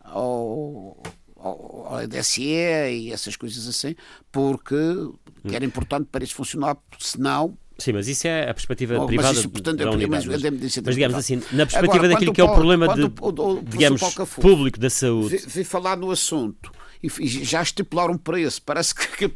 ao, ao, ao DSE e essas coisas assim, porque era importante para isso funcionar, senão Sim, mas isso é a perspectiva oh, privada isso, portanto, da unidade. Mas, mas, mas, digamos assim, na perspectiva Agora, daquilo que é o problema de, o, o, digamos, público da saúde. Vi, vi falar no assunto e, já estipular um preço. Parece que, que,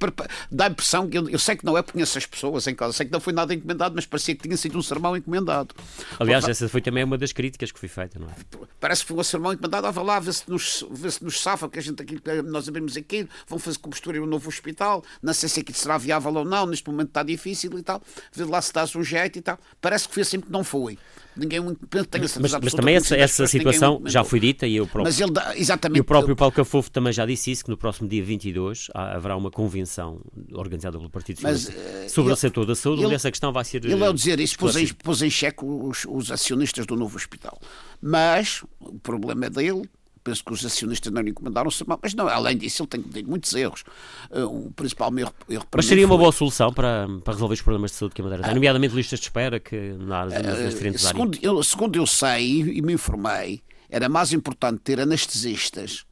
dá a impressão que eu, eu, sei que não é, conheço as pessoas em casa, sei que não foi nada encomendado, mas parecia que tinha sido um sermão encomendado. Aliás, essa foi também uma das críticas que foi feita, não é? Parece que foi um sermão encomendado, ah, vá lá, vê se nos, vê se nos safa, que a gente aqui, nós abrimos aqui, vão fazer construir um novo hospital, não sei se aqui será viável ou não, neste momento está difícil e tal, vê lá se dá-se um jeito e tal. Parece que foi assim que não foi ninguém tem a mas, mas também essa, essa situação já foi dita e, eu próprio, mas ele dá, exatamente, e o próprio Paulo Cafofo também já disse isso, que no próximo dia 22 haverá uma convenção organizada pelo Partido Socialista mas, sobre ele, o setor da saúde, ele, onde essa questão vai ser Ele ao dizer isso pôs em, pôs em xeque os, os acionistas do novo hospital. Mas o problema é dele, penso que os acionistas não lhe encomendaram-se, mas não, além disso, ele tem cometido muitos erros. Uh, o principal erro, erro Mas seria uma foi... boa solução para, para resolver os problemas de saúde que a Madeira tem, nomeadamente listas de espera que nas, nas uh, diferentes segundo áreas? Eu, segundo eu sei e me informei, era mais importante ter anestesistas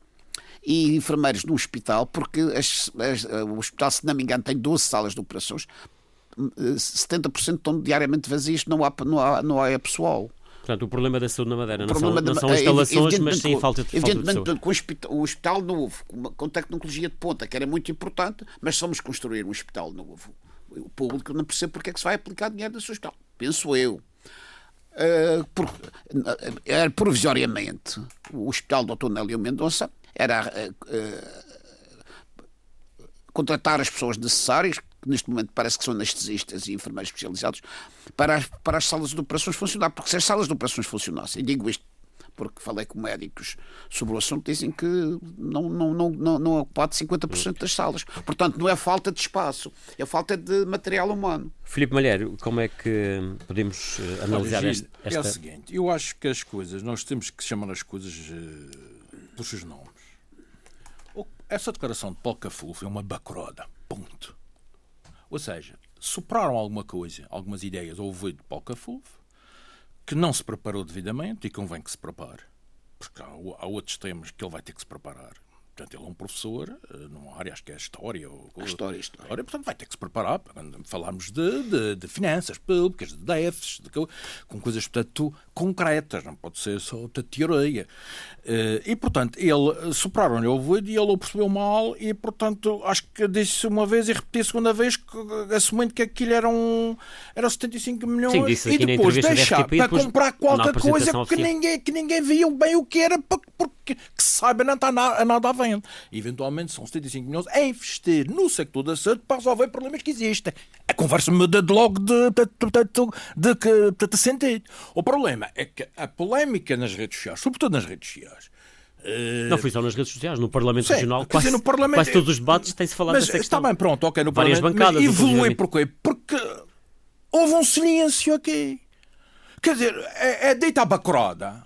e enfermeiros no hospital, porque as, as, o hospital, se não me engano, tem 12 salas de operações, 70% estão diariamente vazias, não há, não há, não há pessoal. Portanto, o problema da saúde na Madeira não são, não são instalações, mas sim falta de Evidentemente, falta de com o hospital, o hospital novo, com tecnologia de ponta, que era muito importante, mas somos construir um hospital novo. O público não percebe porque é que se vai aplicar dinheiro nesse hospital. Penso eu. Uh, por, uh, provisoriamente, o Hospital Dr. Nélio Mendonça era uh, contratar as pessoas necessárias, que neste momento parece que são anestesistas e enfermeiros especializados, para, as, para as salas de operações funcionar. Porque se as salas de operações funcionassem, digo isto porque falei com médicos sobre o assunto, dizem que não, não, não, não, não ocupado 50% das salas. Portanto, não é falta de espaço, é falta de material humano. Filipe Malheiro, como é que podemos uh, analisar Olha, esta, esta... É o seguinte, eu acho que as coisas, nós temos que chamar as coisas uh, por seus nomes. Essa declaração de Paulo Cafufo é uma bacroda, ponto. Ou seja, sopraram alguma coisa, algumas ideias ao ouvido de Paulo Cafufo, que não se preparou devidamente e convém que se prepare. Porque há, há outros temas que ele vai ter que se preparar. Portanto, ele é um professor eh, numa área, acho que é a história. Ou, história, história. Portanto, vai ter que se preparar para falarmos de, de, de finanças públicas, de déficits, de, com coisas, portanto, concretas. Não pode ser só teoria. Eh, e, portanto, ele sopraram-lhe o ouvido e ele o percebeu mal e, portanto, acho que disse uma vez e repeti a segunda vez, assumindo que aquilo eram, eram 75 milhões Sim, disse e depois deixar para comprar qualquer coisa que ninguém, que ninguém via bem o que era, porque que se saiba não está nada, nada à Eventualmente são 75 milhões a investir no sector da saúde para resolver problemas que existem. A conversa muda de logo de, de, de, de, de, sentido. O problema é que a polémica nas redes sociais, sobretudo nas redes sociais, Uh... Não foi só nas redes sociais, no Parlamento Sim, Regional, quase, dizer, no Parlamento... quase todos os debates têm-se falado mas dessa questão. Está bem, pronto, ok, no Várias Parlamento. Bancadas, evolui porquê? Porque houve um silêncio aqui. Quer dizer, é, é dita a bacroda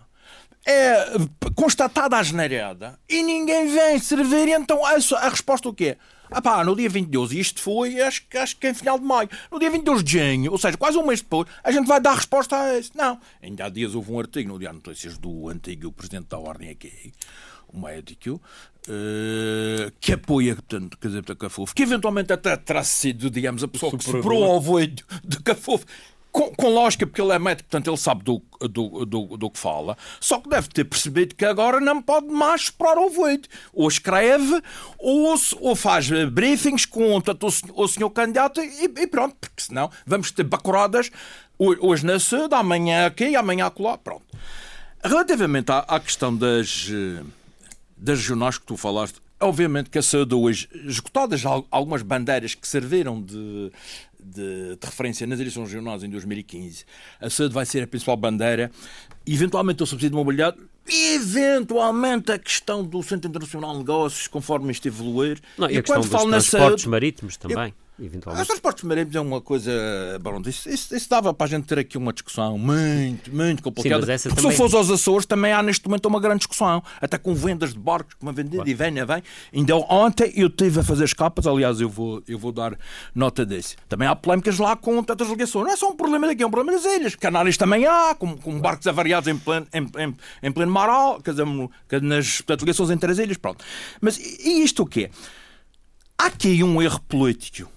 é constatada a generada e ninguém vem servir, então a, a resposta o quê? Ah pá, no dia 22, e isto foi, acho, acho que em final de maio, no dia 22 de junho, ou seja, quase um mês depois, a gente vai dar resposta a isso. Não. Ainda há dias houve um artigo no Diário de Notícias do antigo Presidente da Ordem aqui, um médico, uh, que apoia, portanto, quer dizer, Cafofo, que eventualmente até terá sido, digamos, a pessoa que ao voido de Cafofo com, com, lógica, porque ele é médico, portanto ele sabe do, do, do, do, que fala, só que deve ter percebido que agora não pode mais esperar o ouvido. Ou escreve, ou, ou faz briefings com portanto, o, o senhor candidato e, e, pronto, porque senão vamos ter bacuradas hoje na sede, amanhã aqui, amanhã acolá, pronto. Relativamente à, à questão das, das regionais que tu falaste, obviamente que a saúde hoje, esgotadas algumas bandeiras que serviram de, de, de, referência nas eleições regionais em 2015, a saúde vai ser a principal bandeira, eventualmente o subsídio de mobilidade, eventualmente a questão do Centro Internacional de Negócios, conforme isto evoluir. Não, e, e a falo na saúde, marítimos também. Eu, eventualmente. Os transportes marítimos é uma coisa. Bom, isso, isso, isso, dava para a gente ter aqui uma discussão muito, muito complicada. Sim, Porque também... se fosse aos Açores, também há neste momento uma grande discussão. Até com vendas de barcos, uma vendida e vem, vem. Ainda ontem eu estive a fazer escapas, aliás, eu vou, eu vou dar nota desse. Também há polémicas lá com tantas ligações. Não é só um problema daqui, é um problema das ilhas. Canários também há, com, com barcos avariados em pleno, em, em, em pleno mar, quer dizer, nas portanto, ligações entre as ilhas. Pronto. Mas e isto o quê? Há aqui um erro político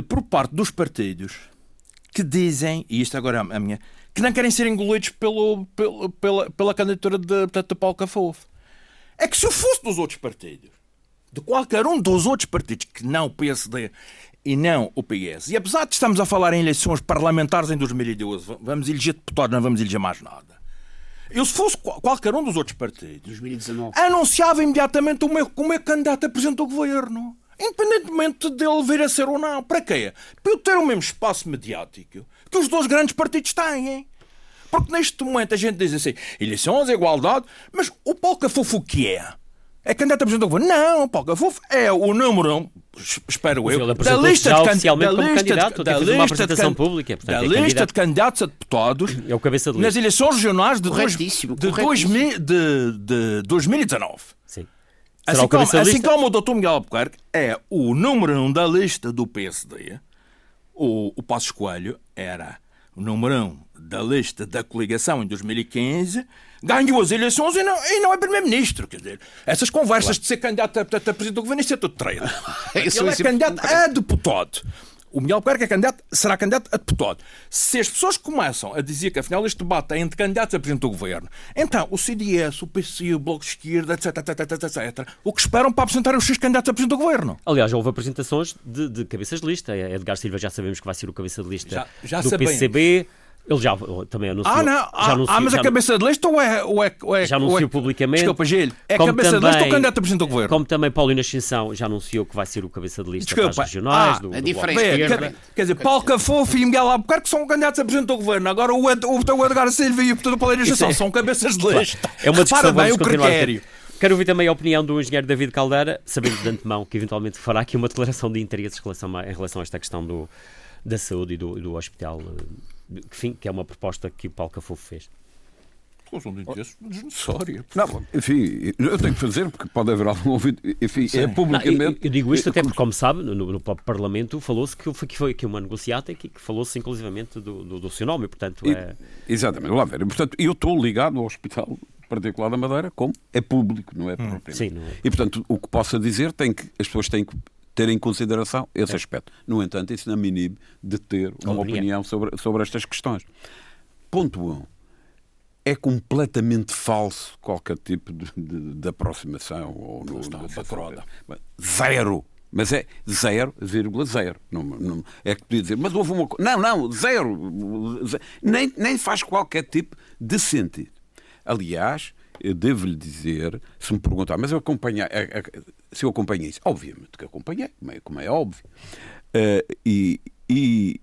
por parte dos partidos que dizem, e isto agora é a minha, que não querem ser engolidos pelo, pelo pela, pela candidatura de, portanto, de Paulo Cafofo. É que se eu fosse dos outros partidos, de qualquer um dos outros partidos que não o PSD e não o PS, e apesar de estamos a falar em eleições parlamentares em 2012, vamos eleger deputados, não vamos eleger mais nada. Eu, se fosse qualquer um dos outros partidos, 2019. anunciava imediatamente o meu, o meu candidato a presidente do governo independentemente dele vir a ser ou não. Para quê? Para eu ter o mesmo espaço mediático que os dois grandes partidos têm. Porque neste momento a gente diz assim, eleições, igualdade, mas o Paulo Cafofo o que é? É candidato a presidente do governo? Não, o Paulo Cafofo é o número um, espero eu, da lista de oficialmente da lista candidato, da lista uma apresentação de, pública. Portanto, da é lista de candidatos a deputados é o cabeça de nas eleições regionais de, dois, de, dois, de, de 2019. Sim. Assim como, assim como o Dr. Miguel Albuquerque é o número um da lista do PSD, o, o Passos Coelho era o número um da lista da coligação em 2015, ganhou as eleições e não, e não é primeiro-ministro. Quer dizer, essas conversas claro. de ser candidato a, a, a presidente do governo, isso é tudo treino. Ele é candidato a deputado o Miguel Buquerque é candidato, será candidato a deputado. Se as pessoas começam a dizer que afinal este debate é entre candidatos a presidente do governo, então o CDS, o PC, o Bloco de Esquerda, etc, etc, etc, etc, o que esperam para apresentar os seus candidatos a presidente do governo? Aliás, já houve apresentações de, de cabeças de lista. Edgar Silva já sabemos que vai ser o cabeça de lista já, já do sabemos. PCB. Ele já também anunciou. Ah, não. Já ah, anunciou, ah, mas a cabeça de lista ou é. Ou é, ou é já anunciou é, publicamente. Desculpa, Gil. É como cabeça também, de lista ou candidato a presidente do governo? Como também Paulo Ascensão já anunciou que vai ser o cabeça de lista Desculpa. para as regionais. Ah, do, a do diferença. Quer, quer dizer, Paulo Cafofo e Miguel Albuquerque são candidatos a presidente do governo. Agora o, o, o Edgar Silva e o Paulo Ascensão é, são cabeças de lista. É uma discussão bem o critério. Quero ouvir também a opinião do engenheiro David Caldeira, sabendo de antemão que eventualmente fará aqui uma declaração de interesses em relação a, em relação a esta questão do, da saúde e do, do hospital eh, enfim, que é uma proposta que o Paulo Cafofo fez. Declaração de interesse desnecessária. Não, enfim, eu tenho que fazer, porque pode haver algum ouvido. Enfim, Sim. é publicamente. Não, eu, eu, digo isto até porque, como sabe, no, no Parlamento falou-se que foi, que foi aqui uma negociata e que, que falou-se inclusivamente do, do, do, seu nome, portanto. É... exatamente, lá ver. Portanto, eu estou ligado ao Hospital Particular da Madeira como é público, não é hum. Sim, não é. E, portanto, o que possa dizer tem que as pessoas têm que ter em consideração esse é. aspecto. No entanto, isso não me inibe de ter uma opinião, opinião sobre, sobre estas questões. Ponto 1. Um, é completamente falso qualquer tipo de, de, de aproximação ou no, no, da Zero. Mas é 0,0. Não, não, é que podia dizer, mas houve uma Não, não, zero. zero. Nem, nem faz qualquer tipo de sentido. Aliás, eu devo-lhe dizer, se me perguntar, mas eu acompanhei, se eu acompanhei isso, obviamente que acompanhei, como é, como é óbvio. Uh, e, e,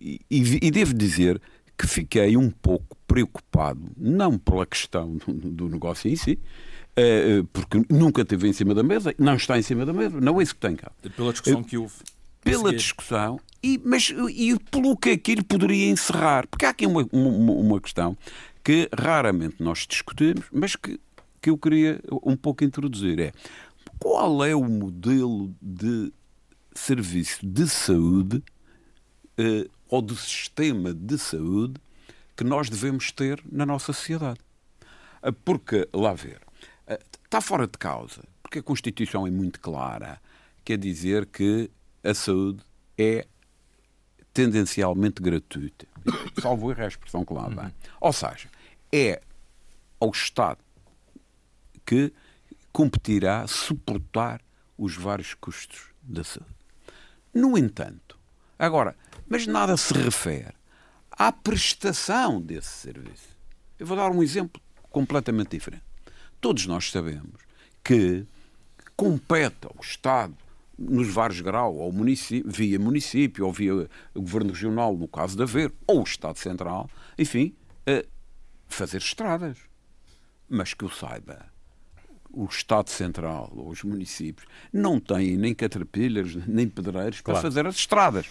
e, e, devo dizer que fiquei um pouco preocupado, não pela questão do, negócio em si, uh, porque nunca esteve em cima da mesa, não está em cima da mesa, não é isso que tem cá. Pela discussão uh, que houve. Pela discussão, e, mas e pelo que aquilo poderia encerrar. Porque há aqui uma, uma, uma questão que raramente nós discutimos, mas que, que eu queria um pouco introduzir. É qual é o modelo de serviço de saúde eh, ou de sistema de saúde que nós devemos ter na nossa sociedade? Eh, porque, lá ver, eh, está fora de causa, porque a Constituição é muito clara, quer dizer que a saúde é tendencialmente gratuita. Salvo erro é a expressão que lá vem. Ou seja, é ao Estado que competirá suportar os vários custos da saúde. No entanto, agora, mas nada se refere à prestação desse serviço. Eu vou dar um exemplo completamente diferente. Todos nós sabemos que compete ao Estado, nos vários graus, ou município, via município, ou via governo regional, no caso de haver, ou Estado Central, enfim, fazer estradas. Mas que eu saiba, o Estado Central ou os municípios não têm nem caterpillars, nem pedreiros claro. para fazer as estradas.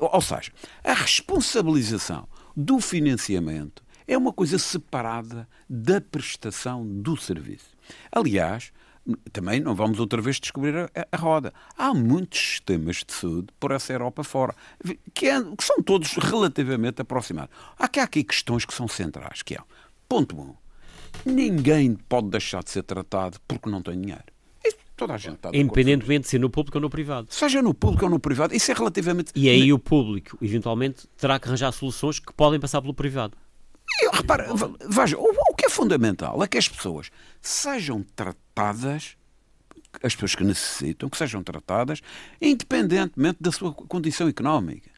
Ou seja, a responsabilização do financiamento é uma coisa separada da prestação do serviço. Aliás, também não vamos outra vez descobrir a, a, roda. Há muitos sistemas de saúde por essa Europa fora, que, é, que são todos relativamente aproximados. Há, há aqui questões que são centrais, que é, ponto 1, um, ninguém pode deixar de ser tratado porque não tem dinheiro. toda a gente está Independentemente de ser no público ou no privado. Seja no público ou no privado, isso é relativamente... E aí o público, eventualmente, terá que arranjar soluções que podem passar pelo privado. Eu, repara, veja, o, o que é fundamental é que as pessoas sejam tratadas as pessoas que necessitam, que sejam tratadas, independentemente da sua condição económica.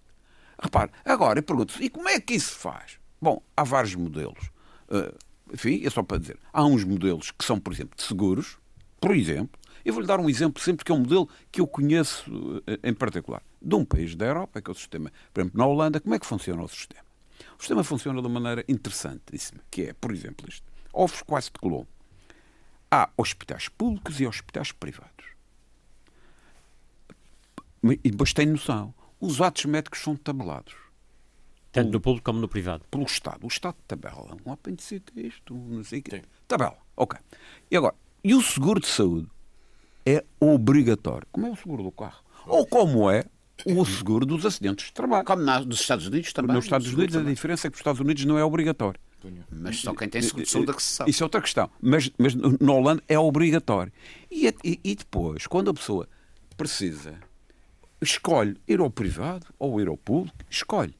Repare, agora eu pergunto e como é que isso se faz? Bom, há vários modelos. Uh, enfim, é só para dizer. Há uns modelos que são, por exemplo, de seguros, por exemplo. Eu vou-lhe dar um exemplo sempre que é um modelo que eu conheço uh, em particular. De um país da Europa, que é o sistema, por exemplo, na Holanda, como é que funciona o sistema? O sistema funciona de uma maneira interessantíssima, que é, por exemplo, isto. Ovos quase de Colombo. Há hospitais públicos e hospitais privados. E depois tem noção. Os atos médicos são tabelados. Tanto no público como no privado. Pelo Estado. O Estado tabela. Um apendicite, isto, não sei o quê. Tabela. Ok. E agora, e o seguro de saúde é obrigatório. Como é o seguro do carro? Ou como é o seguro dos acidentes de trabalho. Como na, nos Estados Unidos também. Nos Estados Unidos a diferença é que nos Estados Unidos não é obrigatório. Mas só quem tem seguro de saúde é que se sabe. Isso é outra questão. Mas, mas na Holanda é obrigatório. E, e, e depois, quando a pessoa precisa, escolhe ir ao privado ou ir ao público, escolhe.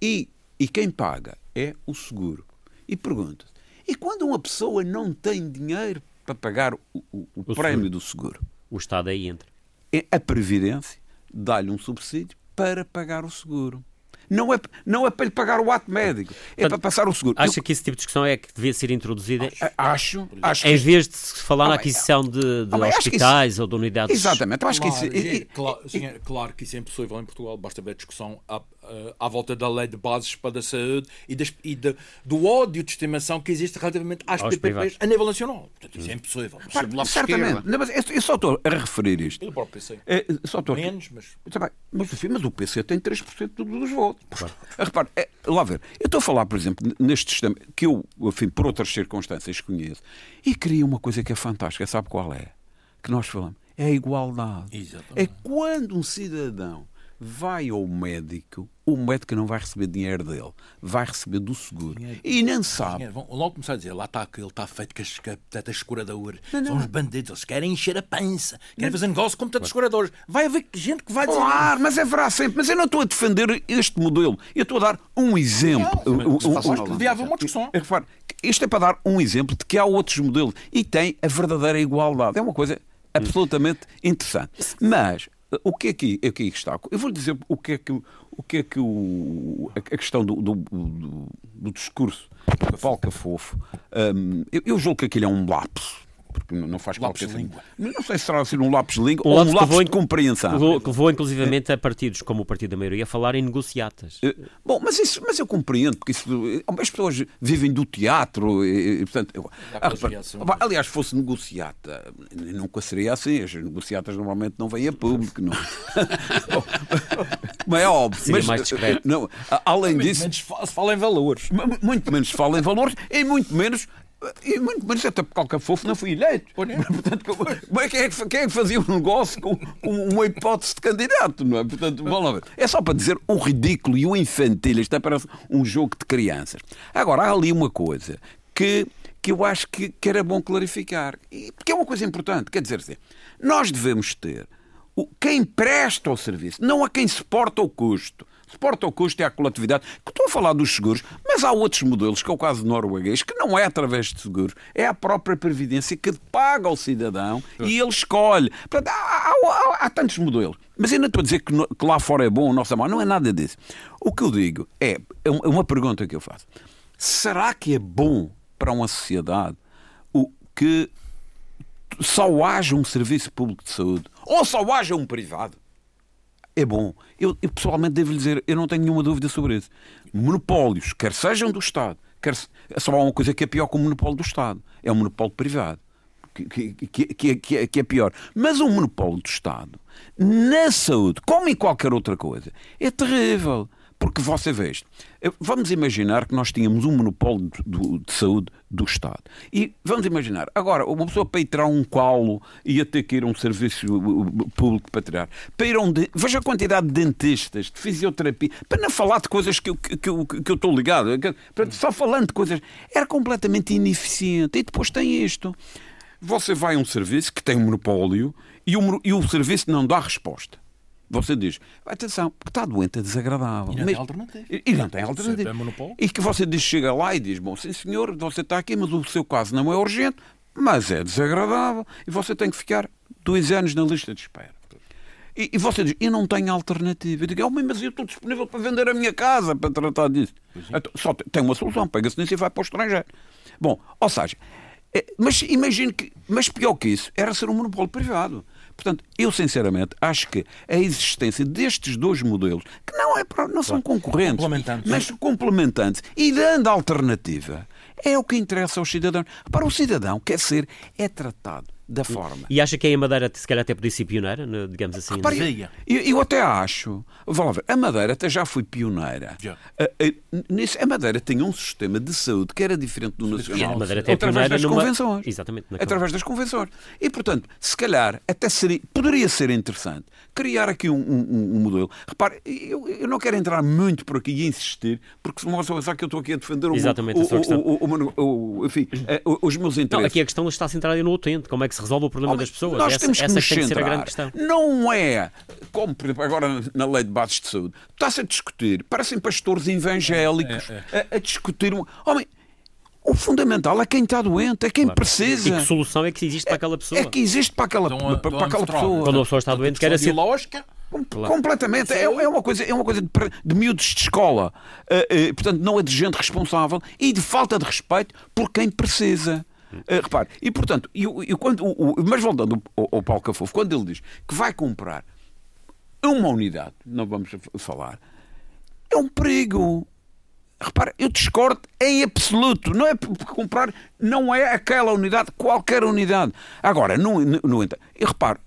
E, e quem paga é o seguro. E pergunta e quando uma pessoa não tem dinheiro para pagar o, o, o, o prémio seguro. do seguro? O Estado aí entra. É a Previdência dá-lhe um subsídio para pagar o seguro. Não é, não é para lhe pagar o ato médico, é Portanto, para passar o seguro. Acha Eu... que esse tipo de discussão é que devia ser introduzida? Acho. acho em vez de se falar ah, na aquisição de, de ah, hospitais isso... ou de unidades. Exatamente, eu acho claro, que isso. Claro, é claro que isso é impossível em Portugal, basta ver a discussão à volta da lei de bases para a saúde e, das, e de, do ódio de estimação que existe relativamente às Aos PPPs a nível nacional. Portanto, isso é impossível. Mas, certamente. Não, mas eu só estou a referir isto. Pelo próprio PC. É, só estou Menos, mas... Mas, mas o PC tem 3% dos votos. Claro. Repare, é, lá ver, eu estou a falar, por exemplo, neste sistema que eu, enfim, por outras circunstâncias conheço, e cria uma coisa que é fantástica, sabe qual é? Que nós falamos. É a igualdade. Exatamente. É quando um cidadão vai ao médico, o médico não vai receber dinheiro dele, vai receber do seguro. Dinheiro. E nem sabe. Dinheiro. Vão logo começar a dizer, lá está ele está feito com a teta escuradora. Não, não. São os bandidos, eles querem encher a pança, querem fazer negócio com tantos escuradores. Vai haver gente que vai dizer. Claro, mas haverá sempre. Mas eu não estou a defender este modelo. Eu estou a dar um exemplo. Não, um, um, um, haver uma discussão. Repare, isto é para dar um exemplo de que há outros modelos e tem a verdadeira igualdade. É uma coisa absolutamente interessante. Mas o que é que, é que está? Eu vou dizer o que é que, o que, é que o, a questão do, do, do, do discurso da Falca Fofo, um, eu, eu julgo que aquilo é um lapso porque não faz lápis qualquer língua. Não sei se será assim um lápis de língua um ou um lápis de compreensão. Que levou, inclusivamente, a partidos como o Partido da Maioria a falar em negociatas. Eh, bom, mas, isso, mas eu compreendo, porque isso, eh, as pessoas vivem do teatro. E, portanto, eu, ah, aliás, se fosse negociata, nunca seria assim. As negociatas normalmente não vêm a público. Não. mas é óbvio. Seria mas, mais discreto. Não, além disso. Menos se fala em valores. Muito menos se fala em valores e muito menos muito menos até porque qualquer fofo não fui eleito. Portanto, quem, é que, quem é que fazia um negócio com, com, uma hipótese de candidato, não é? Portanto, vamos ver. É só para dizer o ridículo e o infantil. Isto é parece um jogo de crianças. Agora, há ali uma coisa que, que eu acho que, que era bom clarificar. E, porque é uma coisa importante. Quer dizer, assim, nós devemos ter quem presta o serviço, não a quem suporta o custo. Suporta o custo é a coletividade. Que estou a falar dos seguros, mas há outros modelos, que é o caso norueguês, que não é através de seguros, é a própria Previdência que paga ao cidadão e ele escolhe. Portanto, há, há, há, há tantos modelos. Mas ainda estou a dizer que, no, que lá fora é bom, o nosso mal. Não é nada disso. O que eu digo é, é uma pergunta que eu faço. Será que é bom para uma sociedade o que só haja um serviço público de saúde ou só haja um privado? É bom. Eu, eu pessoalmente devo lhe dizer, eu não tenho nenhuma dúvida sobre isso. Monopólios, quer sejam do Estado, quer só há uma coisa que é pior que o monopólio do Estado, é o monopólio privado. Que, que, que, que, é, que é pior. Mas o monopólio do Estado, na saúde, como em qualquer outra coisa, é terrível. Porque você vê isto. Vamos imaginar que nós tínhamos um monopólio de, de, saúde do Estado. E vamos imaginar, agora, uma pessoa para ir tirar um colo ia ter que ir a um serviço público para tirar. Para ir a um de... Veja a quantidade de dentistas, de fisioterapia, para não falar de coisas que eu, que que eu estou ligado. Só falando de coisas. Era completamente ineficiente. E depois tem isto. Você vai a um serviço que tem um monopólio e o, e o serviço não dá resposta. Você diz, atenção, porque está doente, é desagradável. E não mas, tem alternativa. E, não tem alternativa. É e que você diz, chega lá e diz, bom, sim senhor, você está aqui, mas o seu caso não é urgente, mas é desagradável e você tem que ficar dois anos na lista de espera. E, e você diz, eu não tenho alternativa. Eu digo, oh, mas eu estou disponível para vender a minha casa para tratar disso. Então, só tem uma solução, pega-se nisso e vai para o estrangeiro. Bom, ou seja, é, mas imagine que, mas pior que isso, era ser um monopólio privado. Portanto, eu sinceramente acho que a existência destes dois modelos, que não, é, não são concorrentes, complementantes. mas complementantes, e dando alternativa, é o que interessa aos cidadãos. Para o cidadão quer ser, é tratado da forma. E acha que a Madeira, se calhar, até podia ser pioneira, digamos assim? Repare, eu, eu, até acho. Vamos ver, a Madeira até já foi pioneira. Já. A, a, a, Madeira tinha um sistema de saúde que era diferente do nacional. a Madeira até através das numa... convenções. Exatamente. Através das convenções. E, portanto, se calhar, até seria, poderia ser interessante criar aqui um, um, um modelo. Repare, eu, eu, não quero entrar muito por aqui e insistir, porque se não pensar que eu estou aqui a defender Exatamente, o, o, o, o, enfim, eh, os meus interesses. Não, aqui a questão está centrada no utente. Como é que se resolve o problema das pessoas. Nós essa, temos que essa nos tem que ser a grande questão. Não é, como por exemplo, agora na lei de bases de saúde, está-se a discutir, parecem pastores evangélicos é, é, é. A, a, discutir. Homem, o fundamental é quem está doente, é quem claro. precisa. E que solução é que existe para aquela pessoa? É, que existe para aquela, então, para, para aquela pessoa. Quando a pessoa está doente, quer ser. Lógica. Claro. Completamente. É, é, uma coisa, é uma coisa de, de miúdos de escola. Uh, uh, portanto, não é de gente responsável e de falta de respeito por quem precisa. Uh, repare, e portanto, eu, eu quando, o, o, mas voltando ao, ao Paulo Cafofo, quando ele diz que vai comprar uma unidade, não vamos falar, é um perigo. Repare, eu discordo em absoluto. Não é comprar, não é aquela unidade, qualquer unidade. Agora, no, no, no entanto, repare,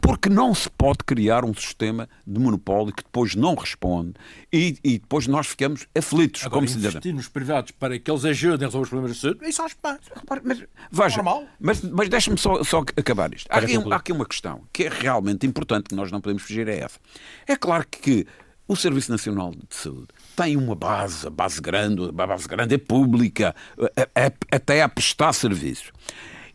porque não se pode criar um sistema de monopólio que depois não responde e, e depois nós ficamos aflitos Agora, como investir nos privados para que eles ajudem a resolver os problemas de saúde, isso acho mas, veja, Normal. Mas, mas deixe-me só, só acabar isto. Há aqui, há aqui uma questão que é realmente importante, que nós não podemos fugir a essa. É claro que o Serviço Nacional de Saúde tem uma base, a base grande, a base grande é pública, até a prestar serviços.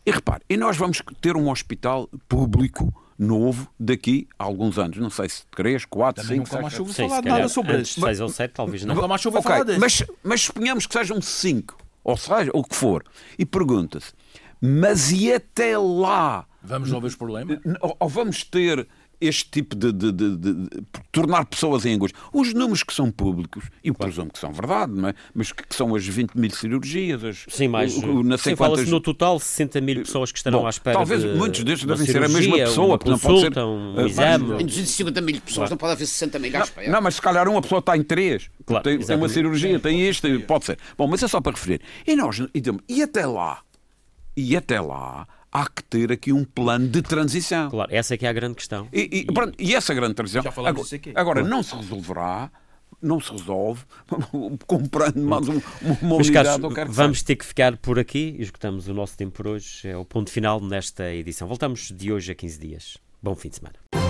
E repare, e nós vamos ter um hospital público novo daqui a alguns anos. Não sei se 3, 4, 5, 6. Nunca mais ouvi falar nada sobre isso. 6 ou 7, talvez não. Nunca mais ouvi okay, falar disso. Mas, mas suponhamos que sejam 5, ou seja, o que for. E pergunta-se, mas e até lá? Vamos resolver os problemas? Ou vamos ter este tipo de, de, de, de, tornar pessoas em angústia. Os números que são públicos, e eu claro. presumo que são verdade, não é? mas que, que são as 20 mil cirurgias, as, Sim, mais. O, o, sim, fala-se no total 60 mil pessoas que estarão Bom, à espera. Talvez muitos destes devem ser a mesma pessoa, porque não pode ser. Um exame. Em 250 mil pessoas, claro. não pode haver 60 mil à espera. Não, não, mas se calhar uma pessoa está em três. Claro, tem, tem, uma cirurgia, tem isto, pode ser. Bom, mas é só para referir. E nós, e, e até lá, e até lá há que ter aqui um plano de transição. Claro, essa é que é a grande questão. E, e, pronto, e essa grande transição agora, agora não se resolverá não se resolve comprando mais um, uma Mas, unidade. Caros, vamos ter que ficar por aqui. Esgotamos o nosso tempo por hoje. É o ponto final nesta edição. Voltamos de hoje a 15 dias. Bom fim de semana.